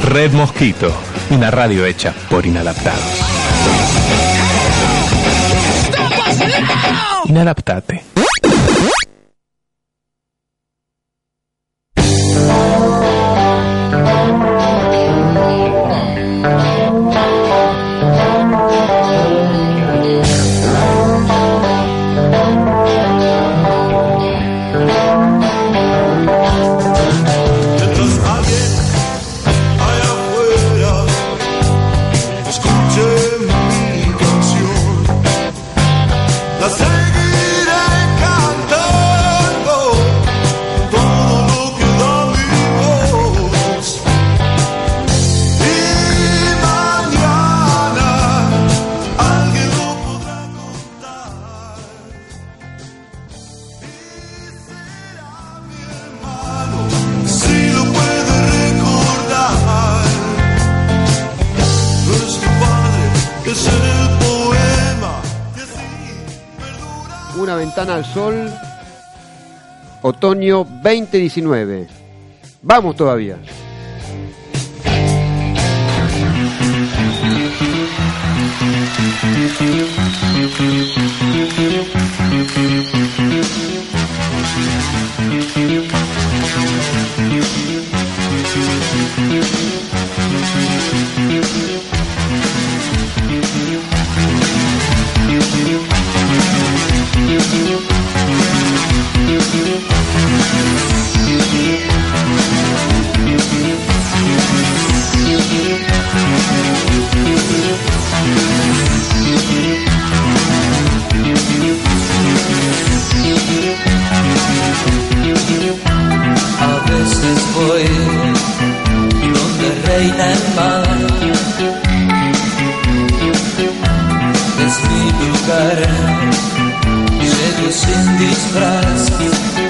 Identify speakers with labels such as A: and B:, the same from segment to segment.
A: Red Mosquito, una radio hecha por inadaptados. Inadaptate.
B: año 2019. Vamos todavía.
C: remember Nesse lugar cheio sem disfarce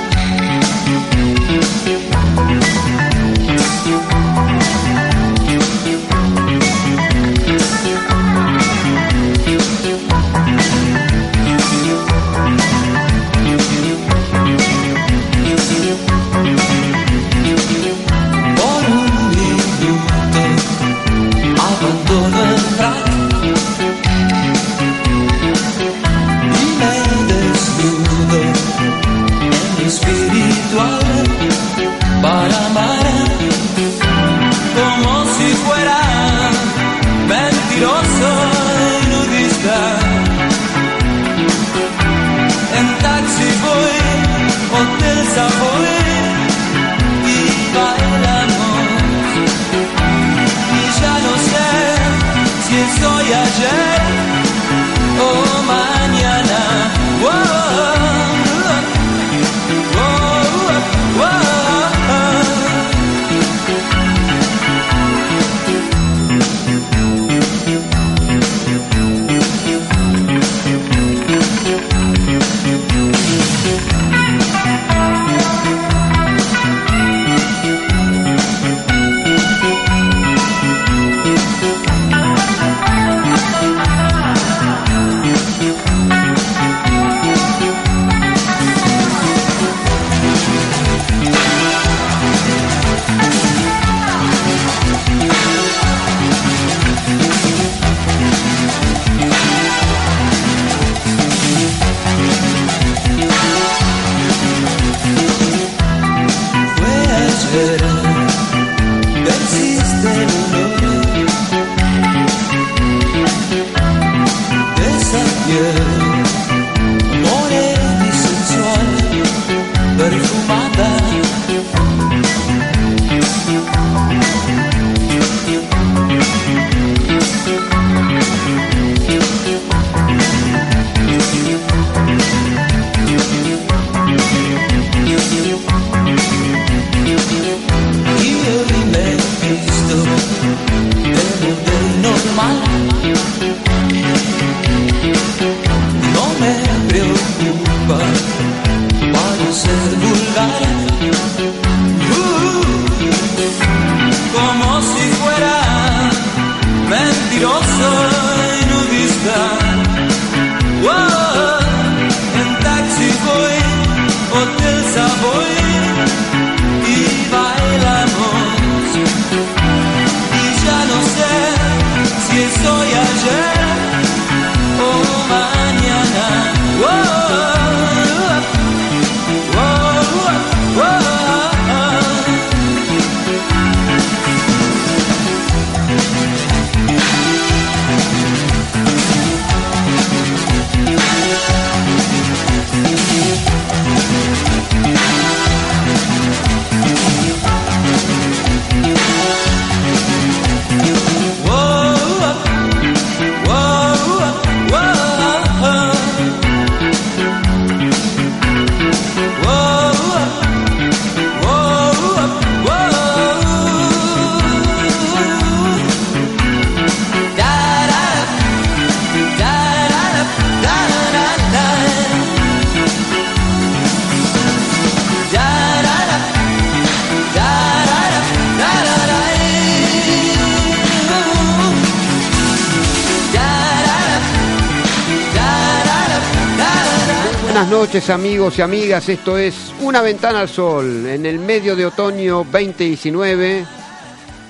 B: buenas noches amigos y amigas. Esto es Una Ventana al Sol en el medio de otoño 2019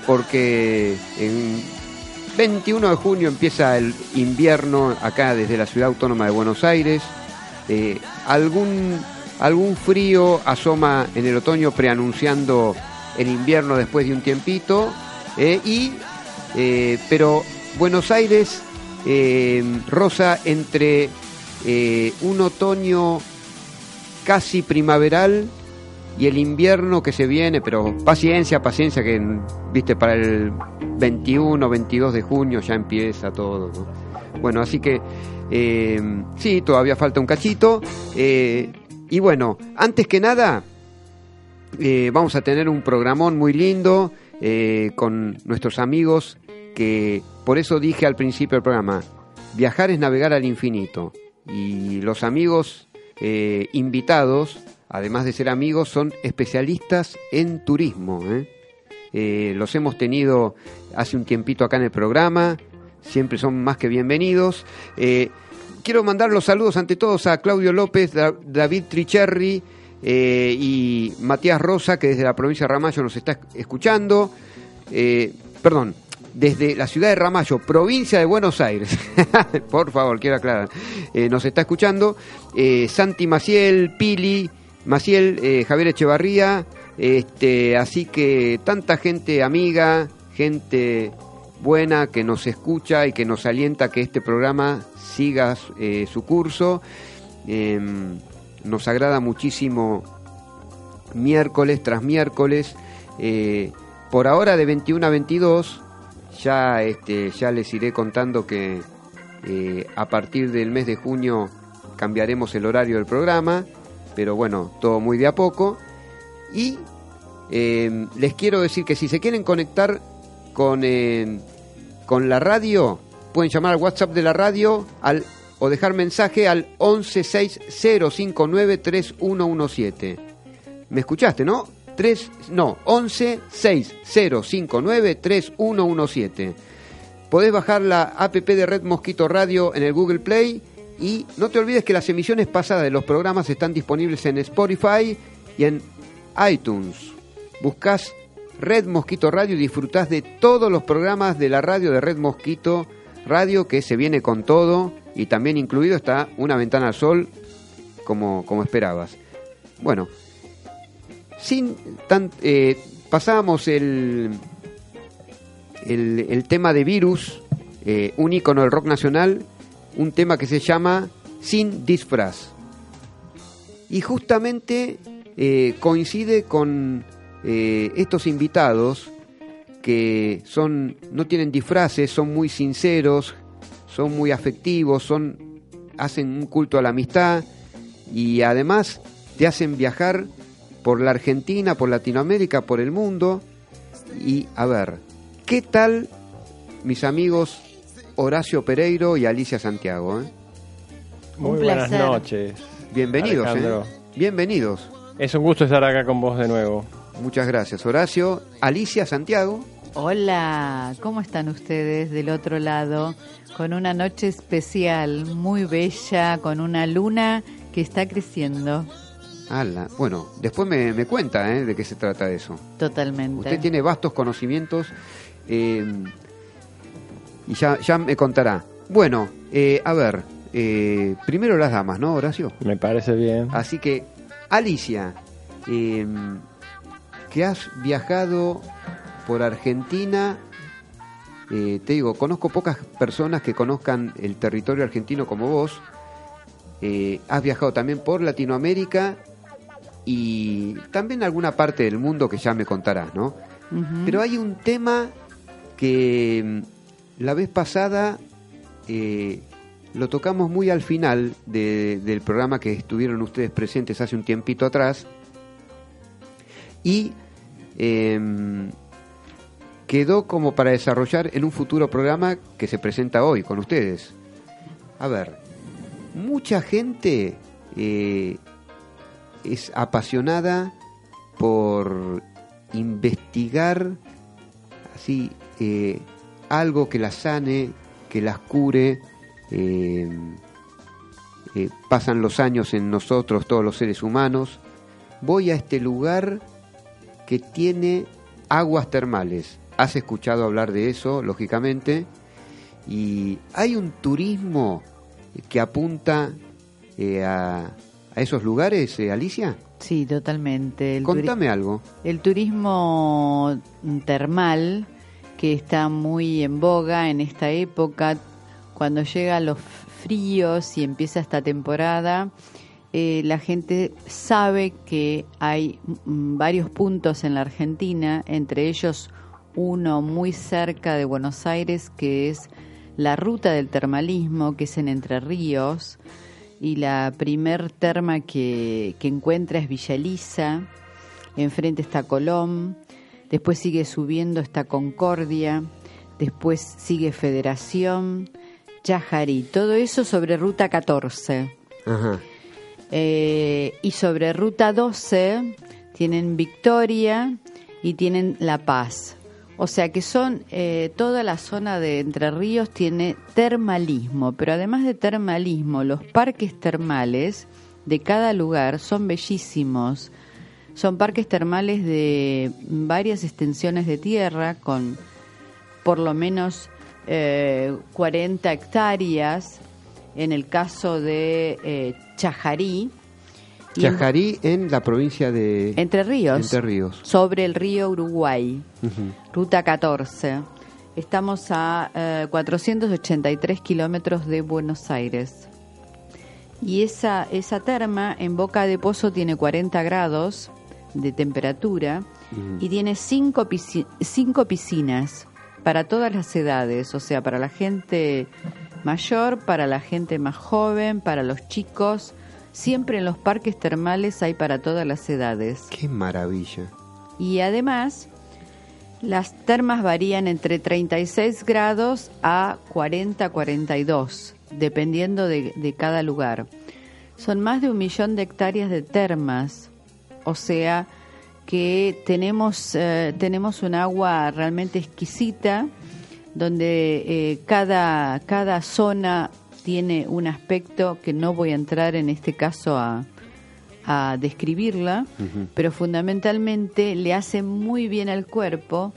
B: porque en 21 de junio empieza el invierno acá desde la ciudad autónoma de Buenos Aires. Eh, algún, algún frío asoma en el otoño preanunciando el invierno después de un tiempito. eh, y, eh, pero Buenos Aires rosa entre eh, un otoño casi primaveral y el invierno que se viene, pero paciencia, paciencia, que viste para el 21, 22 de junio ya empieza todo. ¿no? Bueno, así que eh, sí, todavía falta un cachito. eh, y bueno, antes que nada, vamos a tener un programón muy lindo con nuestros amigos que por eso dije al principio del programa, viajar es navegar al infinito. Y los amigos eh, invitados, además de ser amigos, son especialistas en turismo. ¿eh? Eh, los hemos tenido hace un tiempito acá en el programa, siempre son más que bienvenidos. Eh, quiero mandar los saludos ante todos a Claudio López, Da- David Tricherri y Matías Rosa, que desde la provincia de Ramallo nos está escuchando. Perdón, desde la ciudad de Ramallo, provincia de Buenos Aires. Por favor, quiero aclarar. Eh, nos está escuchando eh, Santi Maciel, Pili, Maciel, eh, Javier Echevarría. Este, así que tanta gente amiga, gente buena que nos escucha y que nos alienta que este programa siga su curso. Em, nos agrada muchísimo miércoles tras miércoles. Por ahora de 21 a 22, ya, este, ya les iré contando que eh, a partir del mes de junio cambiaremos el horario del programa, pero bueno, todo muy de a poco. Y eh, les quiero decir que si se quieren conectar con, eh, con la radio, pueden llamar al WhatsApp de la radio al, o dejar mensaje al 1160593117. ¿Me escuchaste, no? 3, no, 1160593117. Podés bajar la app de Red Mosquito Radio en el Google Play y no te olvides que las emisiones pasadas de los programas están disponibles en Spotify y en iTunes. Buscás Red Mosquito Radio y disfrutás de todos los programas de la radio de Red Mosquito Radio que se viene con todo y también incluido está Una Ventana al Sol como, como esperabas. Bueno, sin tan, eh, pasábamos el, el, tema de Virus, eh, un ícono del rock nacional, un tema que se llama Sin disfraz. Y justamente eh, coincide con estos invitados que son no tienen disfraces, son muy sinceros, son muy afectivos, son hacen un culto a la amistad y además te hacen viajar por la Argentina, por Latinoamérica, por el mundo. Y a ver, ¿qué tal mis amigos Horacio Pereiro y Alicia Santiago? eh?
D: Muy
E: Un
D: buenas
E: placer.
D: noches.
B: Bienvenidos, eh. Bienvenidos.
D: Es un gusto estar acá con vos de nuevo.
B: Muchas gracias, Horacio. Alicia Santiago.
E: Hola, ¿cómo están ustedes del otro lado? Con una noche especial, muy bella, con una luna que está creciendo
B: Ala. Bueno, después me, me cuenta eh, de qué se trata eso.
E: totalmente.
B: Usted tiene vastos conocimientos eh, y ya, ya me contará. Bueno, eh, a ver, eh, primero las damas, ¿no, Horacio?
D: Me parece bien.
B: Así que, Alicia, eh, que has viajado por Argentina, eh, te digo, conozco pocas personas que conozcan el territorio argentino como vos. Eh, has viajado también por Latinoamérica y también alguna parte del mundo que ya me contarás, ¿no? Pero hay un tema que mm, la vez pasada eh, lo tocamos muy al final de- del programa que estuvieron ustedes presentes hace un tiempito atrás y em, quedó como para desarrollar en un futuro programa que se presenta hoy con ustedes. A ver, mucha gente eh, es apasionada por investigar así eh, algo que las sane, que las cure, eh, eh, pasan los años en nosotros, todos los seres humanos. Voy a este lugar que tiene aguas termales. Has escuchado hablar de eso, lógicamente. Y hay un turismo que apunta a, a esos lugares, eh, Alicia.
E: Sí, totalmente. El
B: Contame algo.
E: El turismo termal, que está muy en boga en esta época, cuando llegan los fríos y empieza esta temporada, eh, la gente sabe que hay mm, varios puntos en la Argentina, entre ellos uno muy cerca de Buenos Aires, que es la ruta del termalismo, que es en Entre Ríos, y la primer terma que, que encuentra es Villa Elisa, enfrente está Colón, después sigue subiendo está Concordia, después sigue Federación, Chajarí, todo eso sobre ruta 14.
B: Ajá.
E: Eh, y sobre ruta 12 tienen Victoria y tienen La Paz. O sea que son, eh, toda la zona de Entre Ríos tiene termalismo, pero además de termalismo, los parques termales de cada lugar son bellísimos. Son parques termales de varias extensiones de tierra con por lo menos eh, 40 hectáreas en el caso de eh, Chajarí.
B: Chajarí en la provincia de
E: Entre Ríos.
B: Entre Ríos.
E: Sobre el río Uruguay, ruta 14. Estamos a eh, 483 kilómetros de Buenos Aires. Y esa, esa terma en Boca de Pozo tiene 40 grados de temperatura y tiene cinco, pisci- cinco piscinas para todas las edades, o sea, para la gente mayor, para la gente más joven, para los chicos. Siempre en los parques termales hay para todas las edades.
B: Qué maravilla.
E: Y además, las termas varían entre 36 grados a 40-42, dependiendo de, de cada lugar. Son más de un millón de hectáreas de termas, o sea que tenemos, eh, tenemos un agua realmente exquisita, donde eh, cada, cada zona tiene un aspecto que no voy a entrar en este caso a, a describirla, pero fundamentalmente le hace muy bien al cuerpo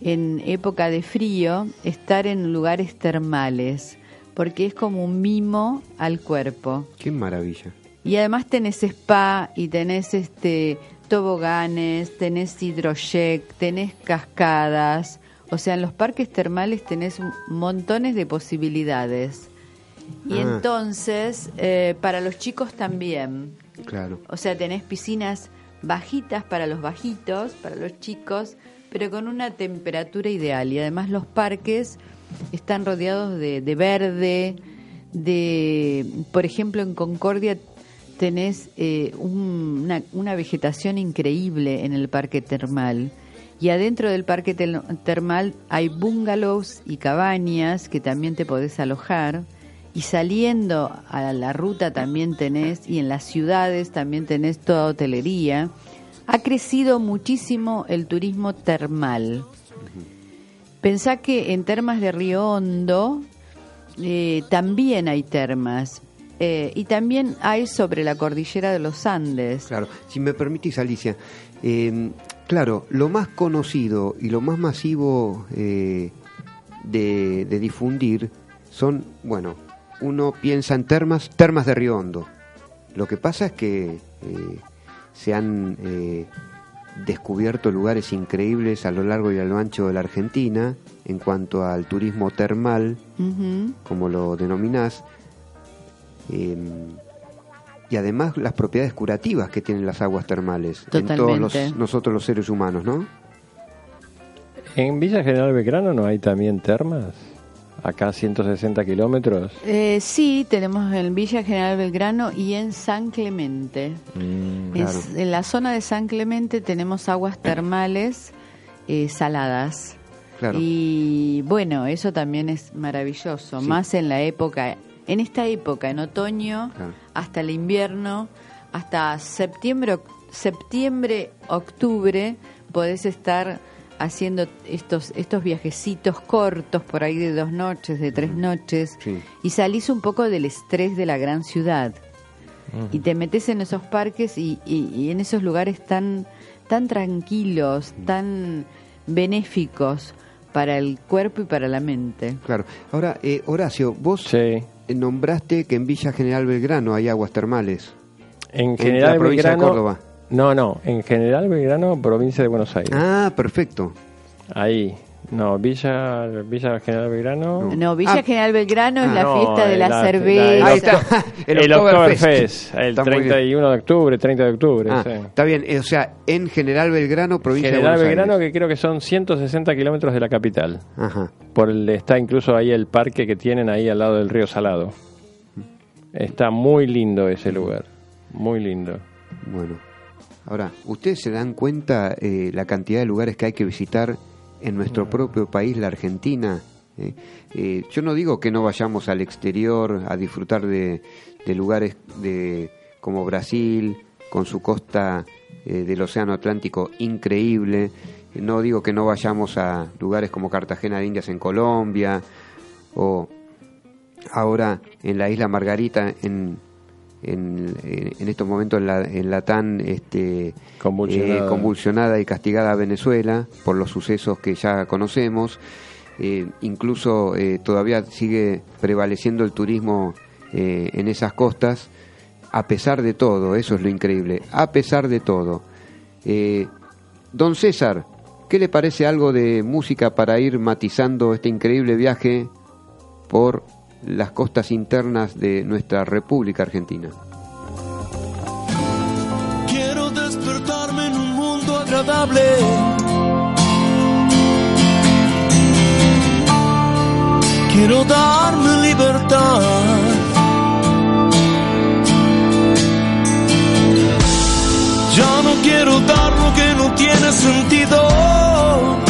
E: en época de frío estar en lugares termales, porque es como un mimo al cuerpo.
B: Qué maravilla.
E: Y además tenés spa y tenés este toboganes, tenés hidrojet, tenés cascadas. O sea, en los parques termales tenés montones de posibilidades. Y
B: Ah.
E: entonces, eh, para los chicos también.
B: Claro.
E: O sea, tenés piscinas bajitas para los bajitos, para los chicos, pero con una temperatura ideal. Y además los parques están rodeados de, de verde, de, por ejemplo, en Concordia tenés eh, un- una, una vegetación increíble en el parque termal. Y adentro del parque termal hay bungalows y cabañas que también te podés alojar. Y saliendo a la ruta también tenés, y en las ciudades también tenés toda hotelería. Ha crecido muchísimo el turismo termal. Pensá que en termas de Río Hondo eh, también hay termas. eh, y también hay sobre la cordillera de los Andes.
B: Claro. Si me permitís, Alicia. eh, claro, lo más conocido y lo más masivo eh, de difundir son, bueno, uno piensa en termas, termas de Río Hondo. Lo que pasa es que eh, se han eh, descubierto lugares increíbles a lo largo y a lo ancho de la Argentina en cuanto al turismo termal, como lo denominás, eh, y además las propiedades curativas que tienen las aguas termales en todos
E: Totalmente.
B: los, nosotros los seres humanos, ¿no?
D: ¿En Villa General Belgrano no hay también termas? Acá a 160 kilómetros.
E: Eh, sí, tenemos en Villa General Belgrano y en San Clemente.
D: Mm,
E: En
B: Claro.
E: s- En, la zona de San Clemente tenemos aguas termales eh, saladas.
B: Claro.
E: Y bueno, eso también es maravilloso,
B: Sí.
E: más en la época, en esta época, en otoño,
B: Claro.
E: hasta el invierno, hasta septiembre, septiembre, octubre, podés estar haciendo estos, estos viajecitos cortos por ahí de dos noches, de tres noches,
B: Sí.
E: y salís un poco del estrés de la gran ciudad. Y te metes en esos parques y, y- y en esos lugares tan, tan tranquilos, tan benéficos para el cuerpo y para la mente.
B: Claro. Ahora, eh, Horacio, vos
D: Sí.
B: nombraste que en Villa General Belgrano hay aguas termales.
D: En
B: En
D: general
B: la provincia de
D: Belgrano.
B: Córdoba.
D: No, no. En general Belgrano, provincia de Buenos Aires.
B: Ah, perfecto.
D: Ahí. No, Villa, Villa General Belgrano.
E: No, Villa
B: Ah.
E: General Belgrano es la
D: no,
E: fiesta de la,
D: la-
E: cerveza.
D: la-
B: Ahí está.
D: El, Oktoberfest, el
B: Está muy bien.
D: 31 de octubre, 30 de octubre.
B: Ah,
D: sí.
B: Está bien, o sea, en General Belgrano, provincia
D: General
B: de Buenos
D: Belgrano,
B: Aires.
D: que creo que son 160 kilómetros de la capital.
B: Ajá.
D: Por el, está incluso ahí el parque que tienen ahí al lado del río Salado. Está muy lindo ese lugar. Muy lindo.
B: Bueno. Ahora, ¿ustedes se dan cuenta eh, la cantidad de lugares que hay que visitar en nuestro propio país, la Argentina? Eh, eh, yo no digo que no vayamos al exterior a disfrutar de, de lugares de, como Brasil, con su costa eh, del Océano Atlántico increíble. No digo que no vayamos a lugares como Cartagena de Indias en Colombia o ahora en la isla Margarita en, en, en estos momentos en la, en la tan este,
D: Convulsionada.
B: eh, convulsionada y castigada Venezuela por los sucesos que ya conocemos. Eh, incluso eh, todavía sigue prevaleciendo el turismo en esas costas, a pesar de todo, eso es lo increíble, a pesar de todo. Don César, ¿qué le parece algo de música para ir matizando este increíble viaje por las costas internas de nuestra República Argentina?
A: Quiero despertarme en un mundo agradable. Quiero darme libertad. Ya no quiero dar lo que no tiene sentido.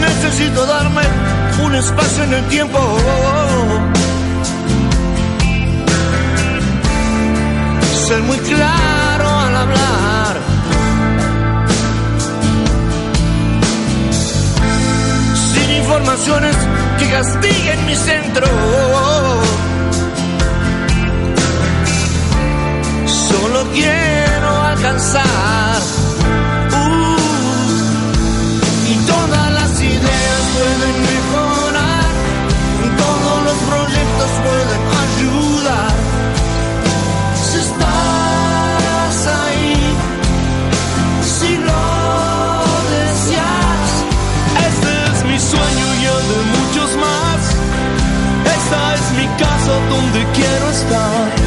A: Necesito darme un espacio en el tiempo. Ser muy claro al hablar. Sin informaciones que castiguen mi centro. Solo quiero alcanzar. Uh, y todas las ideas pueden mejorar, todos los proyectos pueden ayudar. Si estás ahí, si lo deseas, este es mi sueño y el de muchos más. Esta es mi casa donde quiero estar.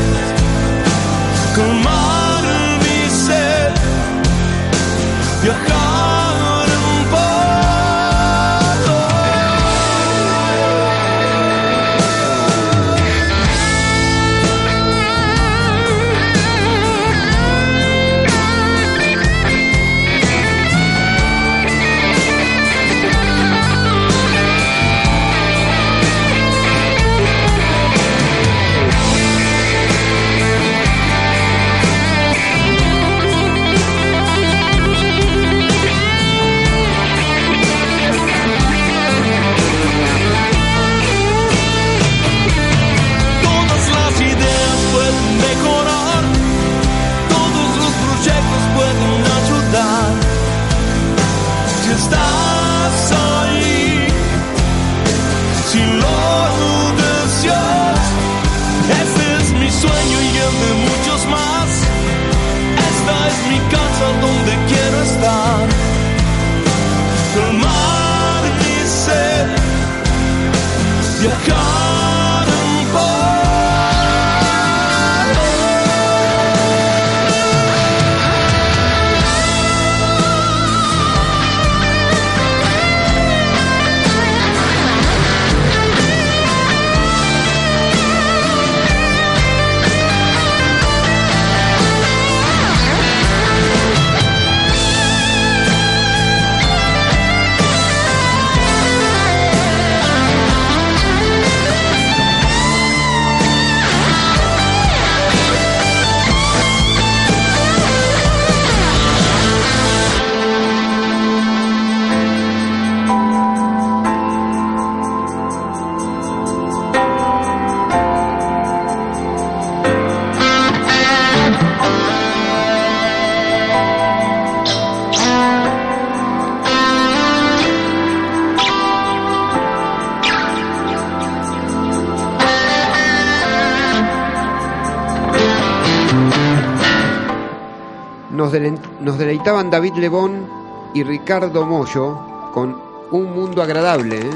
B: Deleitaban David Lebón y Ricardo Mollo con Un Mundo Agradable. ¿eh?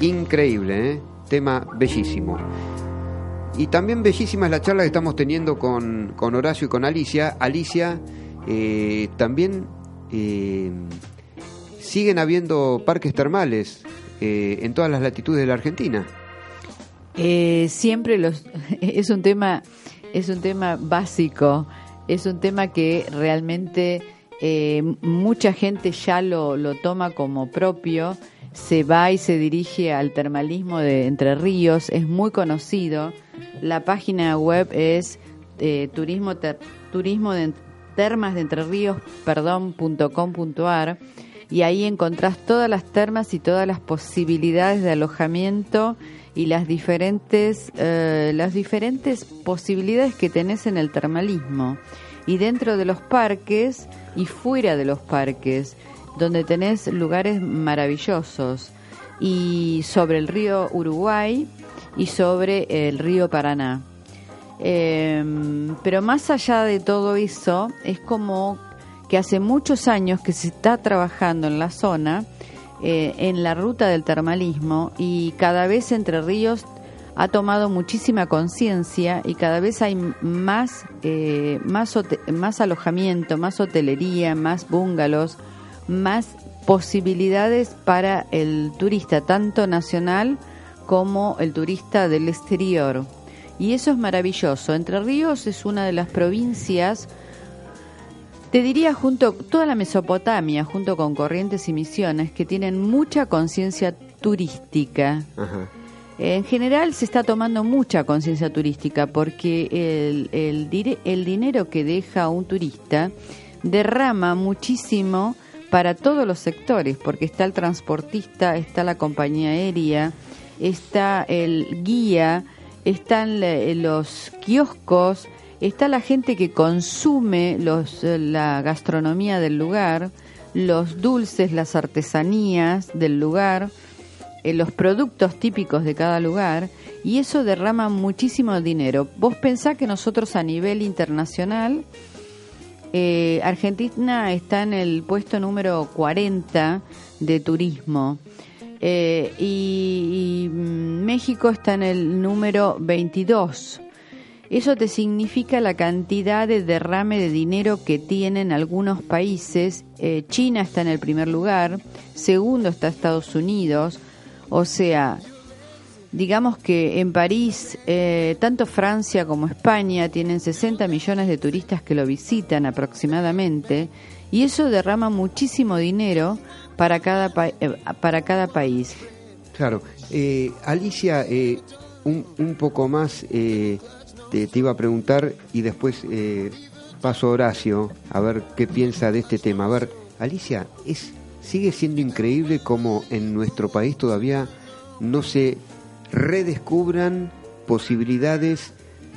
B: Increíble, ¿eh? tema bellísimo. Y también bellísima es la charla que estamos teniendo con, con Horacio y con Alicia. Alicia, eh, también siguen habiendo parques termales en todas las latitudes de la Argentina.
E: Siempre los es un tema es un tema básico es un tema que realmente eh, mucha gente ya lo, lo toma como propio se va y se dirige al termalismo de Entre Ríos es muy conocido. La página web es eh, turismo turismo de termas de Entre Ríos perdón punto com punto ar y ahí encontrás todas las termas y todas las posibilidades de alojamiento y las diferentes eh, las diferentes posibilidades que tenés en el termalismo. Y dentro de los parques y fuera de los parques donde tenés lugares maravillosos. Y sobre el río Uruguay y sobre el río Paraná. Eh, pero más allá de todo eso, es como que hace muchos años que se está trabajando en la zona, eh, en la ruta del termalismo, y cada vez Entre Ríos ha tomado muchísima conciencia y cada vez hay más, eh, más, más alojamiento, más hotelería, más bungalows, más posibilidades para el turista, tanto nacional como el turista del exterior. Y eso es maravilloso. Entre Ríos es una de las provincias, te diría junto toda la Mesopotamia, junto con Corrientes y Misiones, que tienen mucha conciencia turística.
B: Ajá.
E: En general se está tomando mucha conciencia turística porque el, el, el dinero que deja un turista derrama muchísimo para todos los sectores, porque está el transportista, está la compañía aérea, está el guía, están los kioscos, está la gente que consume eh, la gastronomía del lugar, los dulces, las artesanías del lugar, eh, los productos típicos de cada lugar y eso derrama muchísimo dinero. Vos pensás que nosotros a nivel internacional, eh, Argentina está en el puesto número 40 de turismo y, y, mm, México está en el número 22. Eso te significa la cantidad de derrame de dinero que tienen algunos países. Eh, China está en el primer lugar, segundo está Estados Unidos, o sea, digamos que en París, eh, tanto Francia como España tienen 60 millones de turistas que lo visitan aproximadamente, y eso derrama muchísimo dinero para cada, pa- eh, para cada país.
B: Claro. Alicia, un, un poco más te, te iba a preguntar y después eh, paso a Horacio a ver qué piensa de este tema. A ver, Alicia, es sigue siendo increíble cómo en nuestro país todavía no se redescubran posibilidades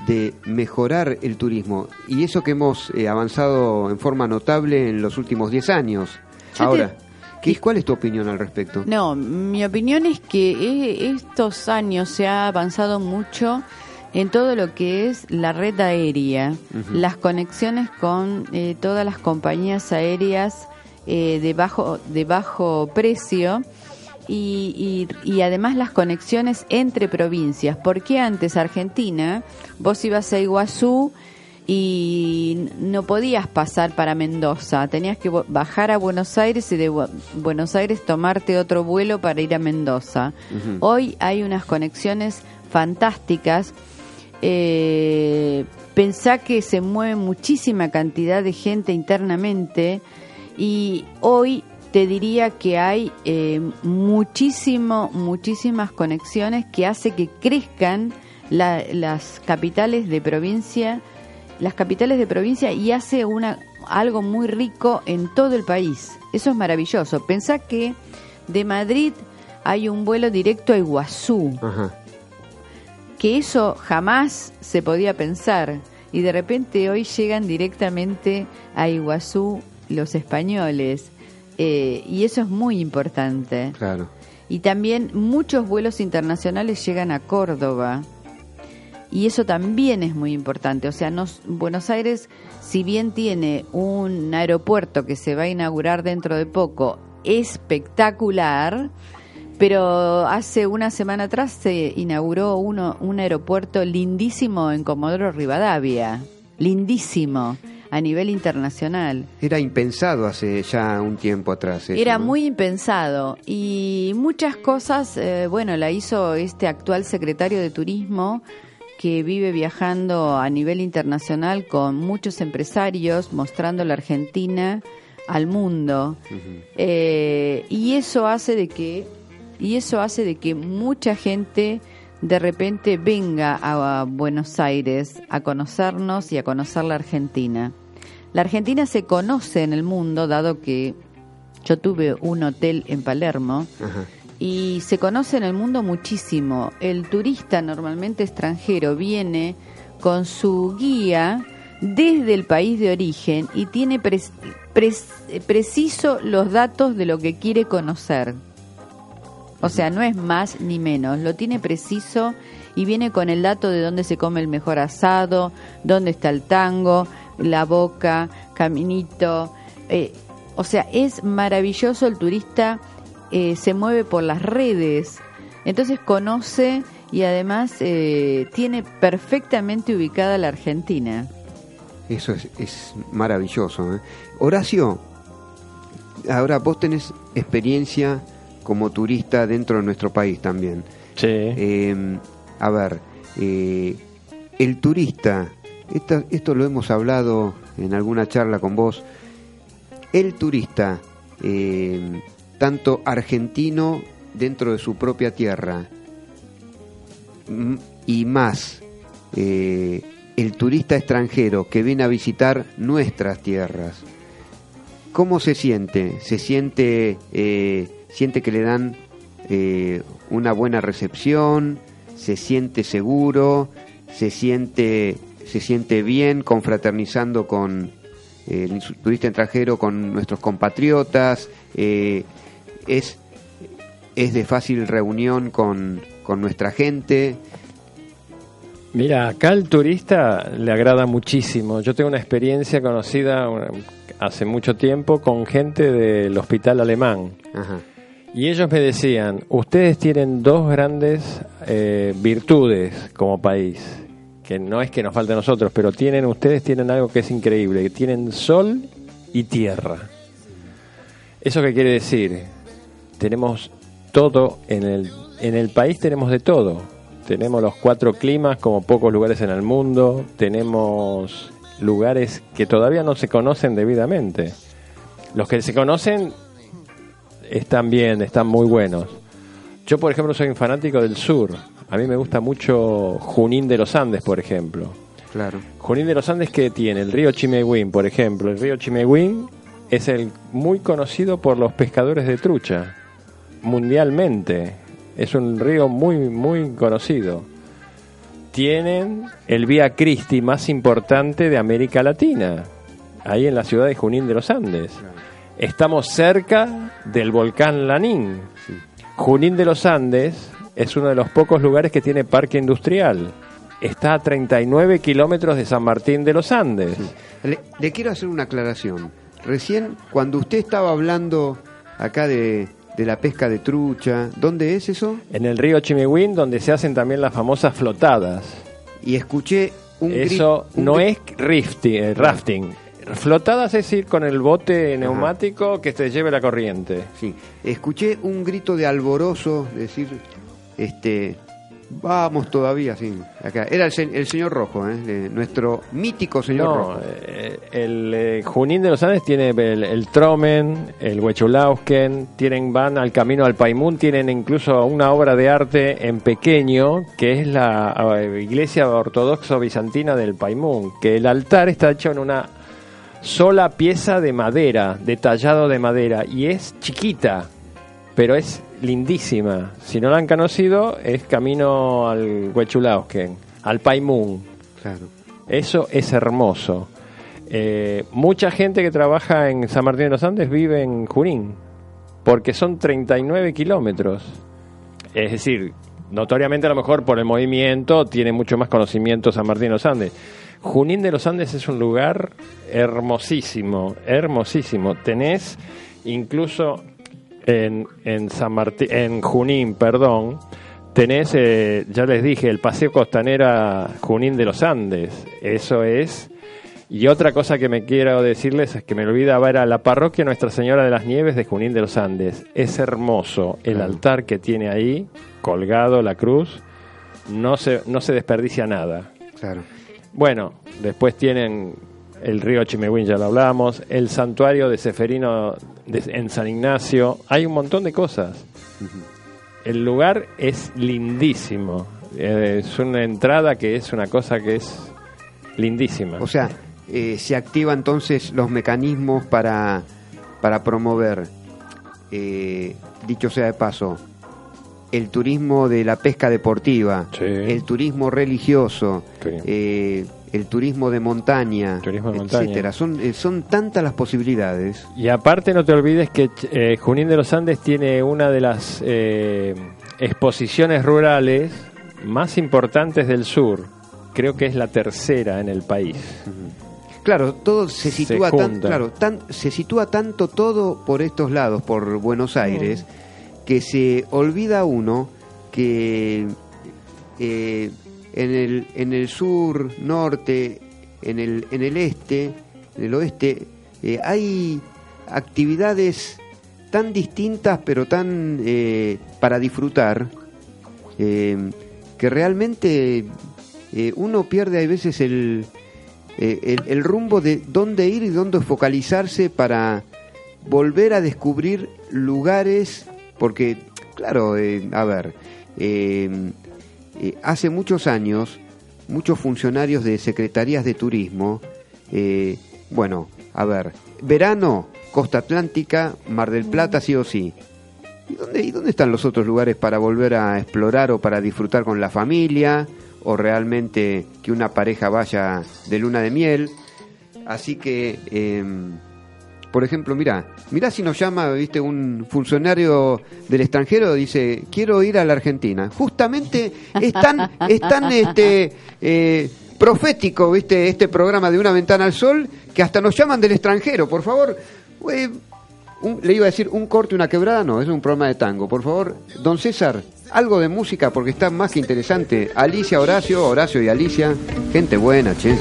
B: de mejorar el turismo. Y eso que hemos eh, avanzado en forma notable en los últimos 10 años.
E: Yo te-
B: Ahora, ¿qué, ¿cuál es tu opinión al respecto?
E: No, mi opinión es que eh, estos años se ha avanzado mucho en todo lo que es la red aérea, las conexiones con eh, todas las compañías aéreas eh, de bajo de bajo precio y, y- y además las conexiones entre provincias. Porque antes Argentina, vos ibas a Iguazú y no podías pasar para Mendoza, tenías que bajar a Buenos Aires y de Bu- Buenos Aires tomarte otro vuelo para ir a Mendoza. Hoy hay unas conexiones fantásticas. Eh, pensá que se mueve muchísima cantidad de gente internamente y hoy te diría que hay eh, muchísimo, muchísimas conexiones que hace que crezcan la- las capitales de provincia, las capitales de provincia y hace una algo muy rico en todo el país. Eso es maravilloso. Pensá que de Madrid hay un vuelo directo a Iguazú. Que eso jamás se podía pensar y de repente hoy llegan directamente a Iguazú los españoles eh, y eso es muy importante
B: Claro.
E: y también muchos vuelos internacionales llegan a Córdoba y eso también es muy importante. O sea, nos- Buenos Aires, si bien tiene un aeropuerto que se va a inaugurar dentro de poco, espectacular, pero hace una semana atrás se inauguró uno, un aeropuerto lindísimo en Comodoro Rivadavia. Lindísimo, a nivel internacional.
B: Era impensado hace ya un tiempo atrás. eso,
E: Era
B: ¿no?
E: muy impensado y muchas cosas, eh, bueno, la hizo este actual secretario de Turismo que vive viajando a nivel internacional con muchos empresarios mostrando la Argentina al mundo Eh, y eso hace de que y eso hace de que mucha gente de repente venga a, Buenos Aires a conocernos y a conocer la Argentina. La Argentina se conoce en el mundo, dado que yo tuve un hotel en Palermo
B: Ajá.
E: y se conoce en el mundo muchísimo. El turista normalmente extranjero viene con su guía desde el país de origen y tiene pres- preciso los datos de lo que quiere conocer. O sea, no es más ni menos, lo tiene preciso y viene con el dato de dónde se come el mejor asado, dónde está el tango, la boca, caminito. eh, o sea, es maravilloso el turista, eh, se mueve por las redes, entonces conoce y además eh, tiene perfectamente ubicada la Argentina.
B: Eso es, es maravilloso. ¿eh? Horacio, ahora vos tenés experiencia como turista dentro de nuestro país también.
D: Sí.
B: Eh, a ver, eh, el turista, esto lo hemos hablado en alguna charla con vos, el turista, eh, tanto argentino dentro de su propia tierra y más eh, el turista extranjero que viene a visitar nuestras tierras, ¿cómo se siente? ¿Se siente, eh, siente que le dan eh, una buena recepción? ¿Se siente seguro? ¿Se siente, se siente bien confraternizando con eh, el turista extranjero, con nuestros compatriotas? Eh, ¿es, ¿Es de fácil reunión con, con nuestra gente?
D: Mira, acá el turista le agrada muchísimo. Yo tengo una experiencia conocida hace mucho tiempo con gente del hospital alemán.
B: Ajá.
D: Y ellos me decían, ustedes tienen dos grandes eh, virtudes como país, que no es que nos falte a nosotros, pero tienen ustedes tienen algo que es increíble, que tienen sol y tierra. ¿Eso qué quiere decir? Tenemos todo en el, en el país, tenemos de todo. Tenemos los cuatro climas como pocos lugares en el mundo, tenemos lugares que todavía no se conocen debidamente. Los que se conocen están bien, están muy buenos. Yo, por ejemplo, soy un fanático del sur. A mí me gusta mucho Junín de los Andes, por ejemplo.
B: Claro.
D: Junín de los Andes que tiene el río Chimehuín, por ejemplo. El río Chimehuín es el muy conocido por los pescadores de trucha mundialmente. Es un río muy muy conocido. Tienen el Vía Cristi más importante de América Latina, ahí en la ciudad de Junín de los Andes. Estamos cerca del volcán Lanín. Junín de los Andes es uno de los pocos lugares que tiene parque industrial. Está a 39 kilómetros de San Martín de los Andes.
B: Le, le quiero hacer una aclaración. Recién, cuando usted estaba hablando acá de, de la pesca de trucha. ¿Dónde es eso?
D: En el río Chimihuín, donde se hacen también las famosas flotadas.
B: Y escuché un
D: Eso
B: un
D: no es eh, rafting. Flotadas es ir con el bote neumático que te lleve la corriente.
B: Sí, escuché un grito de alborozo, decir, este, vamos todavía, sí, acá. Era el, el señor Rojo, ¿eh? de nuestro mítico señor
D: No,
B: Rojo.
D: eh, el eh, Junín de los Andes tiene el, el Tromen, el Huechulausken, tienen, van al camino al Paimún, tienen incluso una obra de arte en pequeño, que es la eh, iglesia ortodoxa bizantina del Paimún, que el altar está hecho en una sola pieza de madera, de tallado de madera, y es chiquita, pero es lindísima. Si no la han conocido, es camino al Huechulausken, al Paimún.
B: Claro.
D: Eso es hermoso. Eh, mucha gente que trabaja en San Martín de los Andes vive en Junín, porque son 39 kilómetros. Es decir, notoriamente a lo mejor por el movimiento tiene mucho más conocimiento San Martín de los Andes. Junín de los Andes es un lugar hermosísimo, hermosísimo. Tenés incluso en, en San Martín, en Junín, perdón, tenés, eh, ya les dije, el paseo costanera Junín de los Andes. Eso es. Y otra cosa que me quiero decirles es que me olvidaba era la parroquia Nuestra Señora de las Nieves de Junín de los Andes. Es hermoso el altar que tiene ahí, colgado la cruz. No se, no se desperdicia nada.
B: Claro.
D: Bueno, después tienen el río Chimehuín, ya lo hablamos, el santuario de Seferino de- en San Ignacio, hay un montón de cosas. El lugar es lindísimo, Eh, es una entrada que es una cosa que es lindísima.
B: O sea, eh, se activan entonces los mecanismos para, para promover, eh, dicho sea de paso, el turismo de la pesca deportiva,
D: Sí.
B: el turismo religioso,
D: Sí.
B: eh, el turismo de montaña,
D: Turismo de montaña.
B: etcétera. Son, eh, son tantas las posibilidades.
D: Y aparte no te olvides que eh, Junín de los Andes tiene una de las eh, exposiciones rurales más importantes del sur. Creo que es la tercera en el país.
B: Claro, todo se
D: Se
B: sitúa tan, claro, tan, se sitúa tanto todo por estos lados, por Buenos Aires, que se olvida uno que eh, en el en el sur, norte, en el en el este, en el oeste, eh, hay actividades tan distintas pero tan eh, para disfrutar que realmente uno pierde a veces el, el, el rumbo de dónde ir y dónde focalizarse para volver a descubrir lugares, porque, claro, eh, a ver, eh, eh, hace muchos años, muchos funcionarios de secretarías de turismo, eh, bueno, a ver, verano, costa atlántica, Mar del Plata, sí o sí. ¿Y dónde, ¿Y dónde están los otros lugares para volver a explorar o para disfrutar con la familia? O realmente que una pareja vaya de luna de miel. Así que, em, por ejemplo, mira, mira si nos llama, viste, un funcionario del extranjero, dice, quiero ir a la Argentina. Justamente es tan, es tan este, eh, profético, viste, este programa de Una Ventana al Sol, que hasta nos llaman del extranjero. Por favor, eh, le iba a decir un corte, una quebrada, no, es un programa de tango. Por favor, don César, algo de música porque está más que interesante. Alicia, Horacio, Horacio y Alicia, gente buena, che.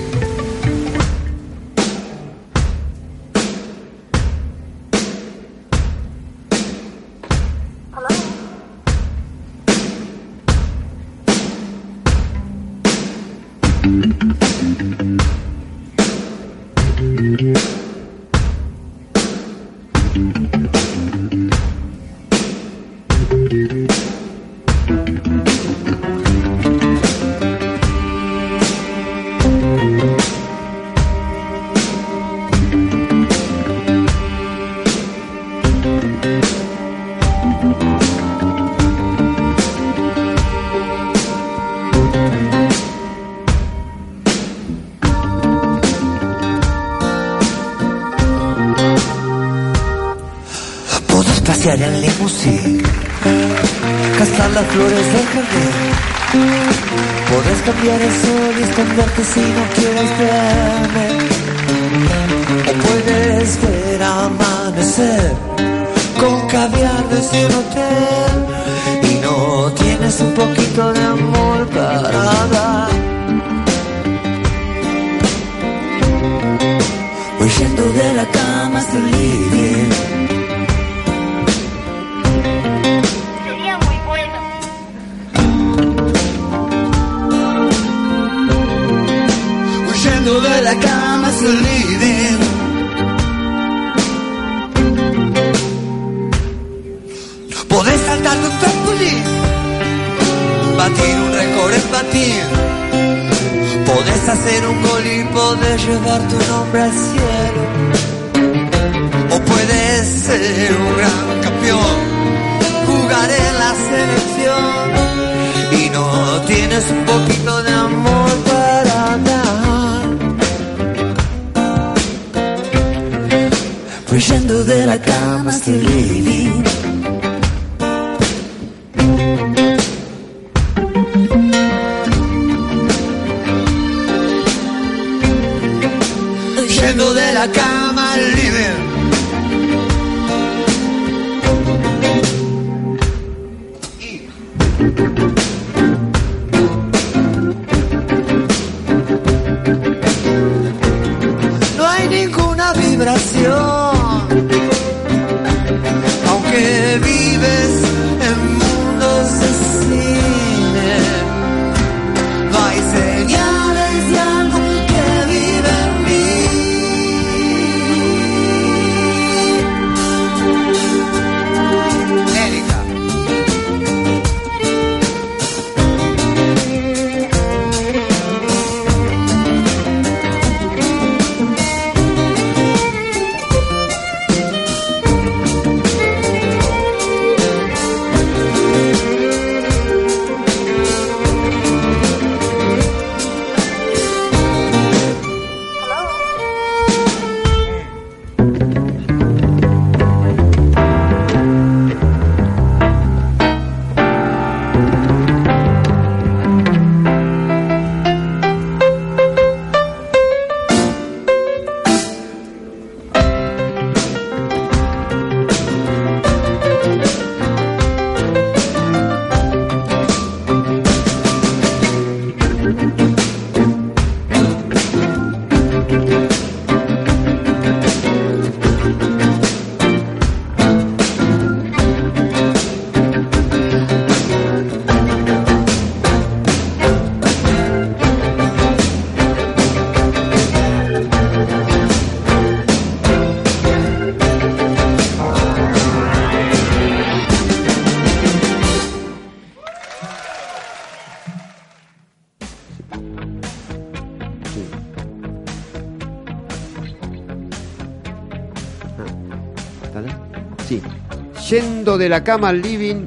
C: Yendo de la cama al living.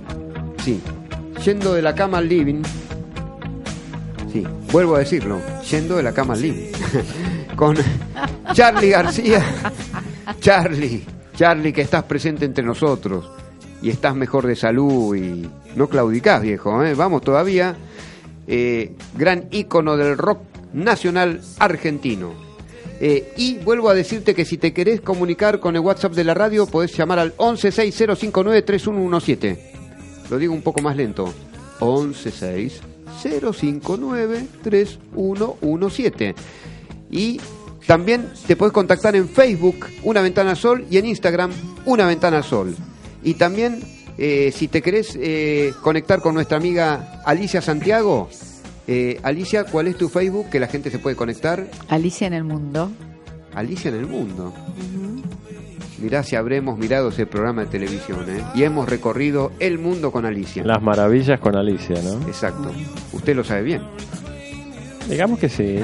B: Sí. Yendo de la cama al living. Sí. Vuelvo a decirlo. Yendo de la cama al living. Con Charlie García. Charlie. Charlie, que estás presente entre nosotros. Y estás mejor de salud y no claudicás, viejo. ¿eh? Vamos todavía. Eh, gran ícono del rock nacional argentino. Eh, y vuelvo a decirte que si te querés comunicar con el WhatsApp de la radio, podés llamar al 1160593117. Lo digo un poco más lento. 1160593117. Y también te podés contactar en Facebook, Una Ventana Sol, y en Instagram, Una Ventana Sol. Y también, eh, si te querés eh, conectar con nuestra amiga Alicia Santiago, eh, Alicia, ¿cuál es tu Facebook que la gente se puede conectar?
E: Alicia en el mundo.
B: Alicia en el mundo. Mirá si habremos mirado ese programa de televisión, ¿eh? Y hemos recorrido el mundo con Alicia.
D: Las maravillas con Alicia, ¿no?
B: Exacto. Usted lo sabe bien.
D: Digamos que sí.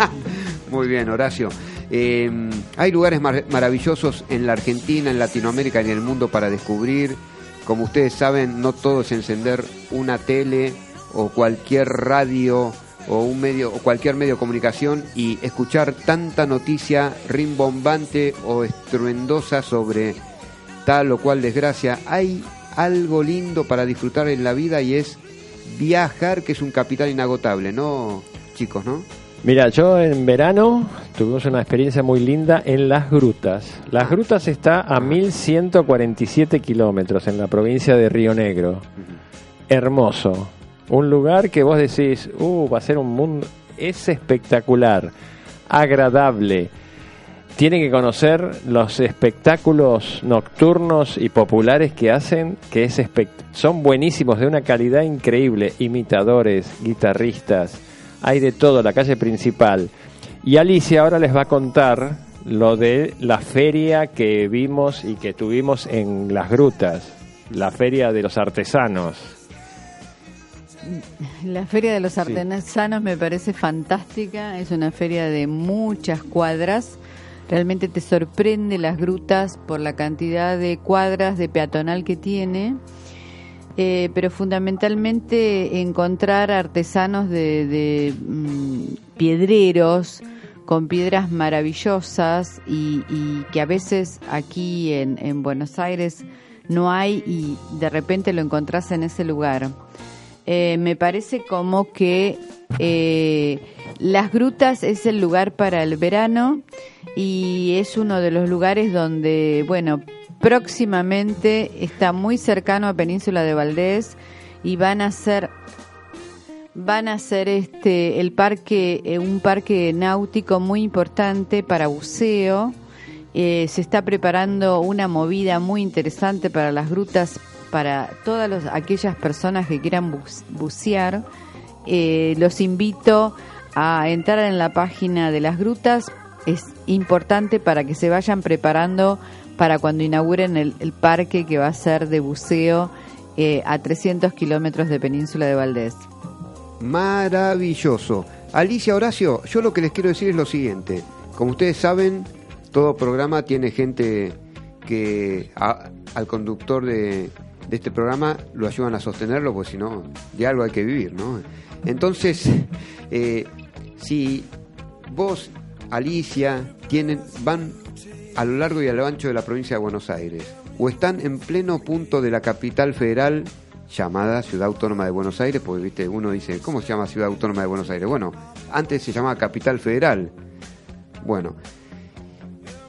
B: Muy bien, Horacio. Eh, hay lugares mar- maravillosos en la Argentina, en Latinoamérica y en el mundo para descubrir. Como ustedes saben, no todo es encender una tele o cualquier radio o un medio o cualquier medio de comunicación y escuchar tanta noticia rimbombante o estruendosa sobre tal o cual desgracia. Hay algo lindo para disfrutar en la vida y es viajar, que es un capital inagotable, ¿no, chicos, no?
D: Mira, yo en verano tuvimos una experiencia muy linda en Las Grutas. Las Grutas está a 1147 kilómetros en la provincia de Río Negro. Hermoso. Un lugar que vos decís, uh, va a ser un mundo. Es espectacular, agradable. Tienen que conocer los espectáculos nocturnos y populares que hacen, que es espect- son buenísimos, de una calidad increíble. Imitadores, guitarristas, hay de todo, la calle principal. Y Alicia ahora les va a contar lo de la feria que vimos y que tuvimos en las grutas, la feria de los artesanos.
E: La Feria de los Artesanos me parece fantástica, es una feria de muchas cuadras. Realmente te sorprende las grutas por la cantidad de cuadras de peatonal que tiene. Eh, pero fundamentalmente encontrar artesanos de, de, mm, piedreros con piedras maravillosas y, y que a veces aquí en, en Buenos Aires no hay y de repente lo encontrás en ese lugar. Eh, me parece como que eh, las grutas es el lugar para el verano y es uno de los lugares donde, bueno, próximamente está muy cercano a Península de Valdés y van a ser van a ser este el parque eh, un parque náutico muy importante para buceo. Se está preparando una movida muy interesante para las grutas para todas aquellas personas que quieran bucear Eh, los invito a entrar en la página de las grutas es importante para que se vayan preparando para cuando inauguren el, parque que va a ser de buceo eh, a 300 kilómetros de Península de Valdés.
B: Maravilloso. Alicia Horacio, yo lo que les quiero decir es lo siguiente. Como ustedes saben, todo programa tiene gente que al conductor de, de este programa lo ayudan a sostenerlo, porque si no, de algo hay que vivir, ¿no? Entonces, eh, si vos, Alicia, tienen, van a lo largo y a lo ancho de la provincia de Buenos Aires, o están en pleno punto de la capital federal llamada Ciudad Autónoma de Buenos Aires, porque viste, uno dice, ¿cómo se llama Ciudad Autónoma de Buenos Aires? Bueno, antes se llamaba Capital Federal. Bueno,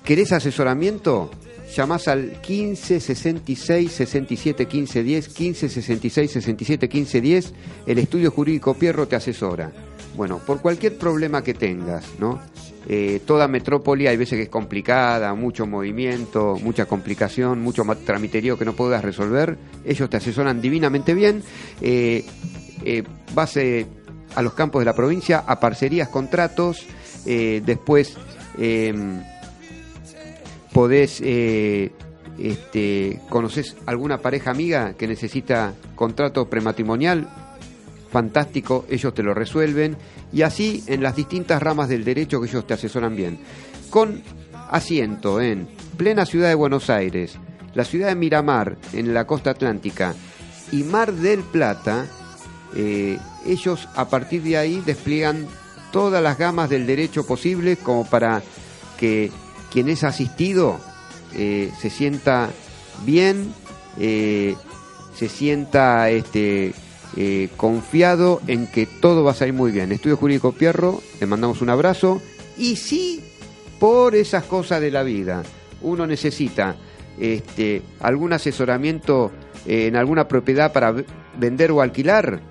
B: ¿querés asesoramiento? Llamás al 15 66 67 15 10, 15 66 67 15 10, el estudio jurídico Pierro te asesora. Bueno, por cualquier problema que tengas, ¿no? Eh, toda metrópoli hay veces que es complicada, mucho movimiento, mucha complicación, mucho tramiterío que no puedas resolver. Ellos te asesoran divinamente bien. Eh, eh, vas eh, a los campos de la provincia, a parcerías, contratos, después em, podés, eh, este, conoces alguna pareja amiga que necesita contrato prematrimonial, fantástico, ellos te lo resuelven, y así en las distintas ramas del derecho que ellos te asesoran bien. Con asiento en plena ciudad de Buenos Aires, la ciudad de Miramar, en la costa atlántica, y Mar del Plata, eh, ellos a partir de ahí despliegan todas las gamas del derecho posible como para que quien es asistido eh, se sienta bien, eh, se sienta este, eh, confiado en que todo va a salir muy bien. Estudio Jurídico Pierro, le mandamos un abrazo y sí, por esas cosas de la vida, uno necesita este, algún asesoramiento en alguna propiedad para vender o alquilar,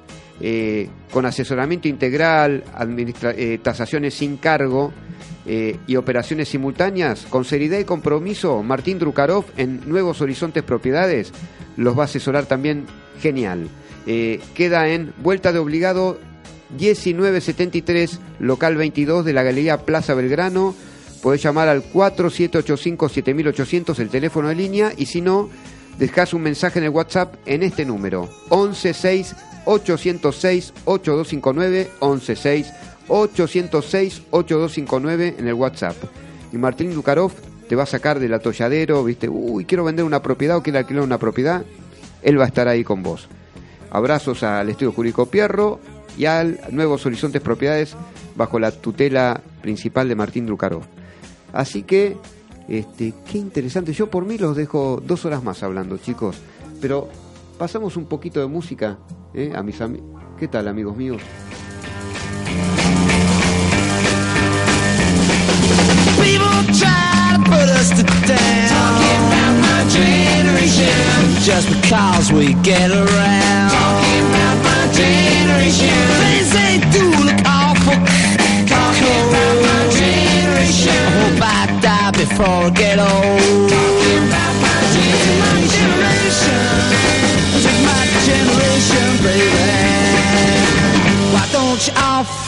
B: con asesoramiento integral, eh, tasaciones sin cargo eh, y operaciones simultáneas, con seriedad y compromiso, Martín Drukarov en Nuevos Horizontes Propiedades los va a asesorar también genial. Eh, queda en Vuelta de Obligado 1973, local 22 de la Galería Plaza Belgrano. Podés llamar al 4785-7800, el teléfono de línea, y si no, dejás un mensaje en el WhatsApp en este número, 116-806-8259, 116-806-8259 en el WhatsApp. Y Martín Dukarov te va a sacar del atolladero, viste, uy, quiero vender una propiedad o quiero alquilar una propiedad, él va a estar ahí con vos. Abrazos al Estudio Jurídico Pierro y al Nuevos Horizontes Propiedades bajo la tutela principal de Martín Drukarov. Así que, este, qué interesante. Yo por mí los dejo dos horas más hablando, chicos. Pero pasamos un poquito de música ¿eh? a mis amigos. ¿Qué tal, amigos míos?
F: Just because we get around. Talking about my generation. Things they do look awful. Talking about my generation. I hope I die before I get old. Talking about my generation. This is my generation, baby. Why don't you all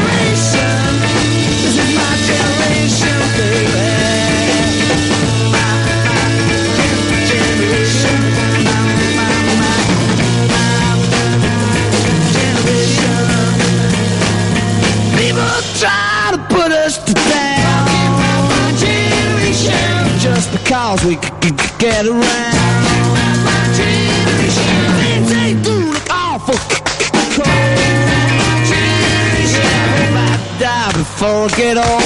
F: get on.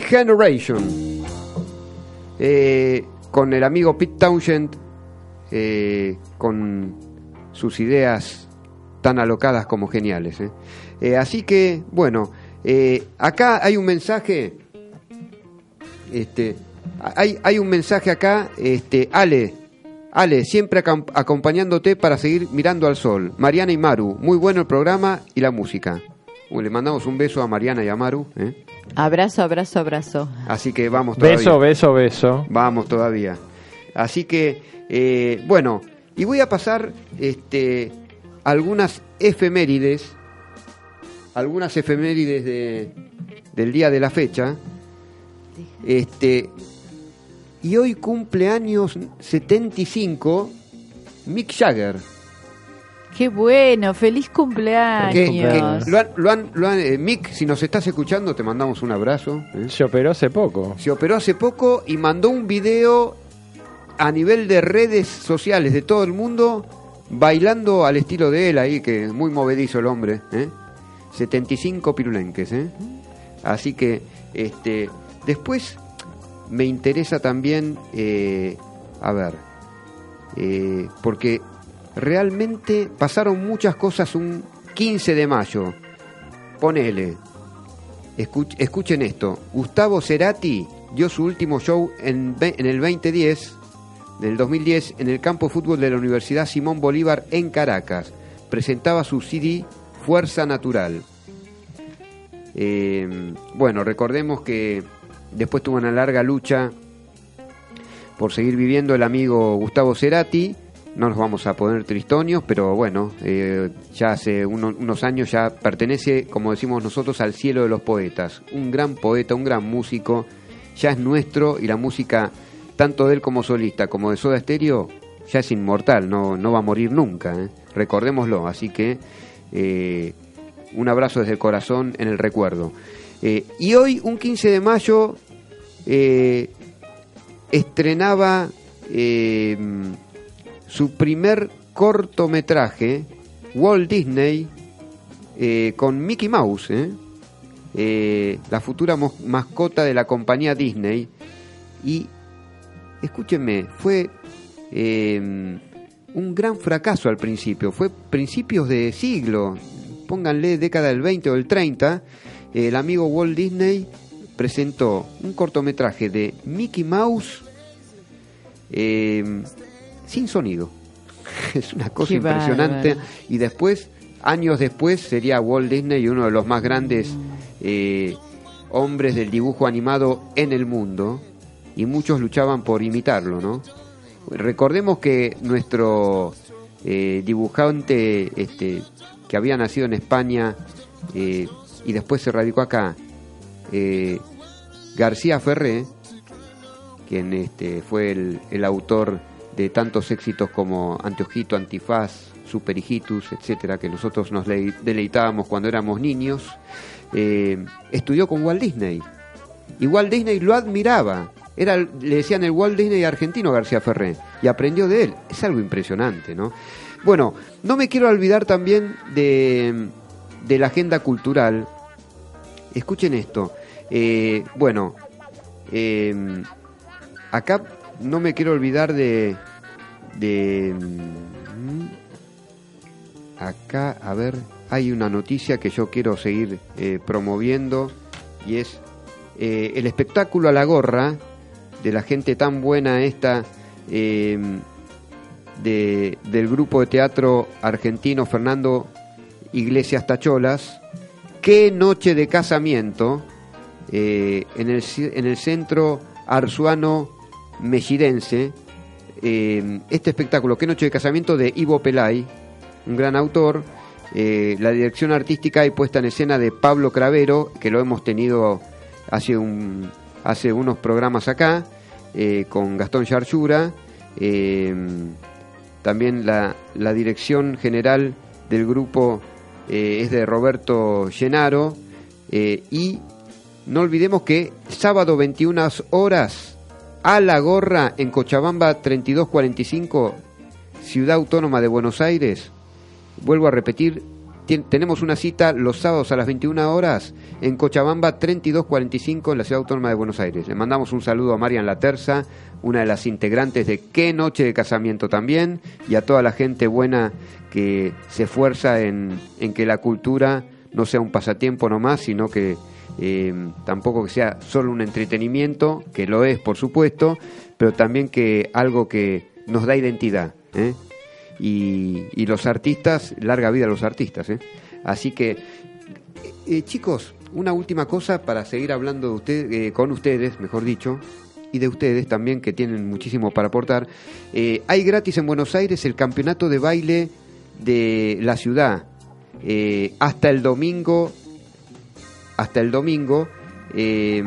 F: Generation,
B: Eh, con el amigo Pete Townshend, eh, con sus ideas tan alocadas como geniales. ¿eh? Así que, bueno, acá hay un mensaje, este, hay, hay un mensaje acá, este, Ale, Ale, siempre acompañándote para seguir mirando al sol. Mariana y Maru, muy bueno el programa y la música. Le mandamos un beso a Mariana y a Maru.
E: Abrazo, abrazo, abrazo.
B: Así que vamos todavía.
D: Beso, beso, beso.
B: Vamos todavía. Así que, eh, bueno, y voy a pasar este, algunas efemérides, algunas efemérides de, del día de la fecha. Este, y hoy cumple años 75 Mick Jagger.
E: Qué bueno, feliz cumpleaños.
B: que lo han- lo han- lo han- eh, Mick, si nos estás escuchando, te mandamos un abrazo. ¿eh?
D: Se operó hace poco.
B: Se operó hace poco y mandó un video a nivel de redes sociales de todo el mundo bailando al estilo de él ahí, que es muy movedizo el hombre. ¿eh? 75 pirulenques. ¿eh? Así que, este, después me interesa también, eh, a ver, eh, porque realmente pasaron muchas cosas un 15 de mayo. Ponele. Escuch- escuchen esto. Gustavo Cerati dio su último show en, en el 2010, del 2010, en el campo de fútbol de la Universidad Simón Bolívar en Caracas. Presentaba su CD Fuerza Natural. Eh, bueno, recordemos que después tuvo una larga lucha por seguir viviendo el amigo Gustavo Cerati no nos vamos a poner tristonios, pero bueno, eh, ya hace uno- unos años ya pertenece, como decimos nosotros, al cielo de los poetas. Un gran poeta, un gran músico, ya es nuestro y la música, tanto de él como solista, como de Soda Stereo, ya es inmortal, no, no va a morir nunca, ¿eh? recordémoslo. Así que eh, un abrazo desde el corazón en el recuerdo. Y hoy, un 15 de mayo, estrenaba su primer cortometraje, Walt Disney, eh, con Mickey Mouse, ¿eh? Eh, la futura mascota de la compañía Disney. Y escúchenme, fue eh, un gran fracaso al principio, fue principios de siglo, pónganle década del 20 o del 30, el amigo Walt Disney presentó un cortometraje de Mickey Mouse eh, sin sonido. es una cosa
E: Qué
B: impresionante.
E: bárbaro.
B: Y después, años después, sería Walt Disney uno de los más grandes eh, hombres del dibujo animado en el mundo. Y muchos luchaban por imitarlo, ¿no? Recordemos que nuestro eh, dibujante este, que había nacido en España eh, y después se radicó acá, eh, García Ferré, quien este, fue el, el autor de tantos éxitos como Anteojito, Antifaz, Super Hijitus, etcétera, que nosotros nos le- deleitábamos cuando éramos niños, eh, estudió con Walt Disney. Y Walt Disney lo admiraba. Era, le decían el Walt Disney argentino García Ferré. Y aprendió de él. Es algo impresionante, ¿no? Bueno, no me quiero olvidar también de, de la agenda cultural. Escuchen esto. Eh, bueno, eh, acá no me quiero olvidar de... de mm, acá, a ver, hay una noticia que yo quiero seguir eh, promoviendo y es eh, el espectáculo a la gorra de la gente tan buena esta eh, de- del grupo de teatro argentino Fernando Iglesias Tacholas. Qué noche de casamiento eh, en, el, en el centro arzuano mexidense. eh, este espectáculo, Qué noche de casamiento de Ivo Pelay, un gran autor. eh, la dirección artística y puesta en escena de Pablo Cravero, que lo hemos tenido hace, un, hace unos programas acá, eh, con Gastón Charchura. eh, también la, la dirección general del grupo es de Roberto Llenaro. y no olvidemos que sábado 21 horas a la gorra en Cochabamba 3245, Ciudad Autónoma de Buenos Aires. Vuelvo a repetir, tenemos una cita los sábados a las 21 horas en Cochabamba 3245 en la Ciudad Autónoma de Buenos Aires. Le mandamos un saludo a Marian Laterza, una de las integrantes de Qué Noche de Casamiento también, y a toda la gente buena que se esfuerza en, en que la cultura no sea un pasatiempo nomás, sino que eh, tampoco que sea solo un entretenimiento, que lo es por supuesto, pero también que algo que nos da identidad. ¿eh? Y, los artistas, larga vida a los artistas. ¿eh? Así que, chicos, una última cosa para seguir hablando de usted, con ustedes, mejor dicho, y de ustedes también, que tienen muchísimo para aportar. Hay gratis en Buenos Aires el campeonato de baile de la ciudad. Hasta el domingo hasta el domingo, eh,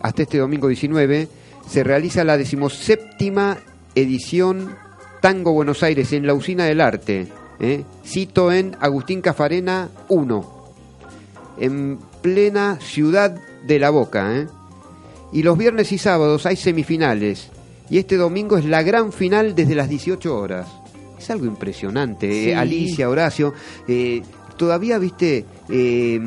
B: hasta este domingo 19, se realiza la decimoséptima edición Tango Buenos Aires en la Usina del Arte. ¿eh? Cito en Agustín Cafarena 1, en plena ciudad de la Boca. ¿eh? Y los viernes y sábados hay semifinales. Y este domingo es la gran final desde las 18 horas. Es algo impresionante. eh,
E: Sí.
B: Alicia, Horacio. eh, todavía, viste, eh,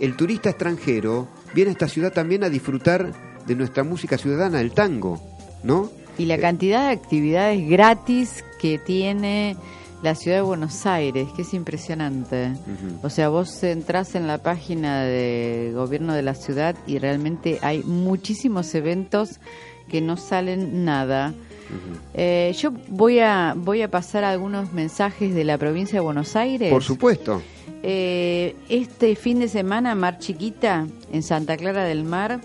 B: el turista extranjero viene a esta ciudad también a disfrutar de nuestra música ciudadana, el tango, ¿no?
E: Y la cantidad de actividades gratis que tiene la ciudad de Buenos Aires, que es impresionante. O sea, vos entrás en la página de gobierno de la ciudad y realmente hay muchísimos eventos que no salen nada. Eh, yo voy a voy a pasar algunos mensajes de la provincia de Buenos Aires.
B: Por supuesto.
E: Eh, este fin de semana, Mar Chiquita, en Santa Clara del Mar,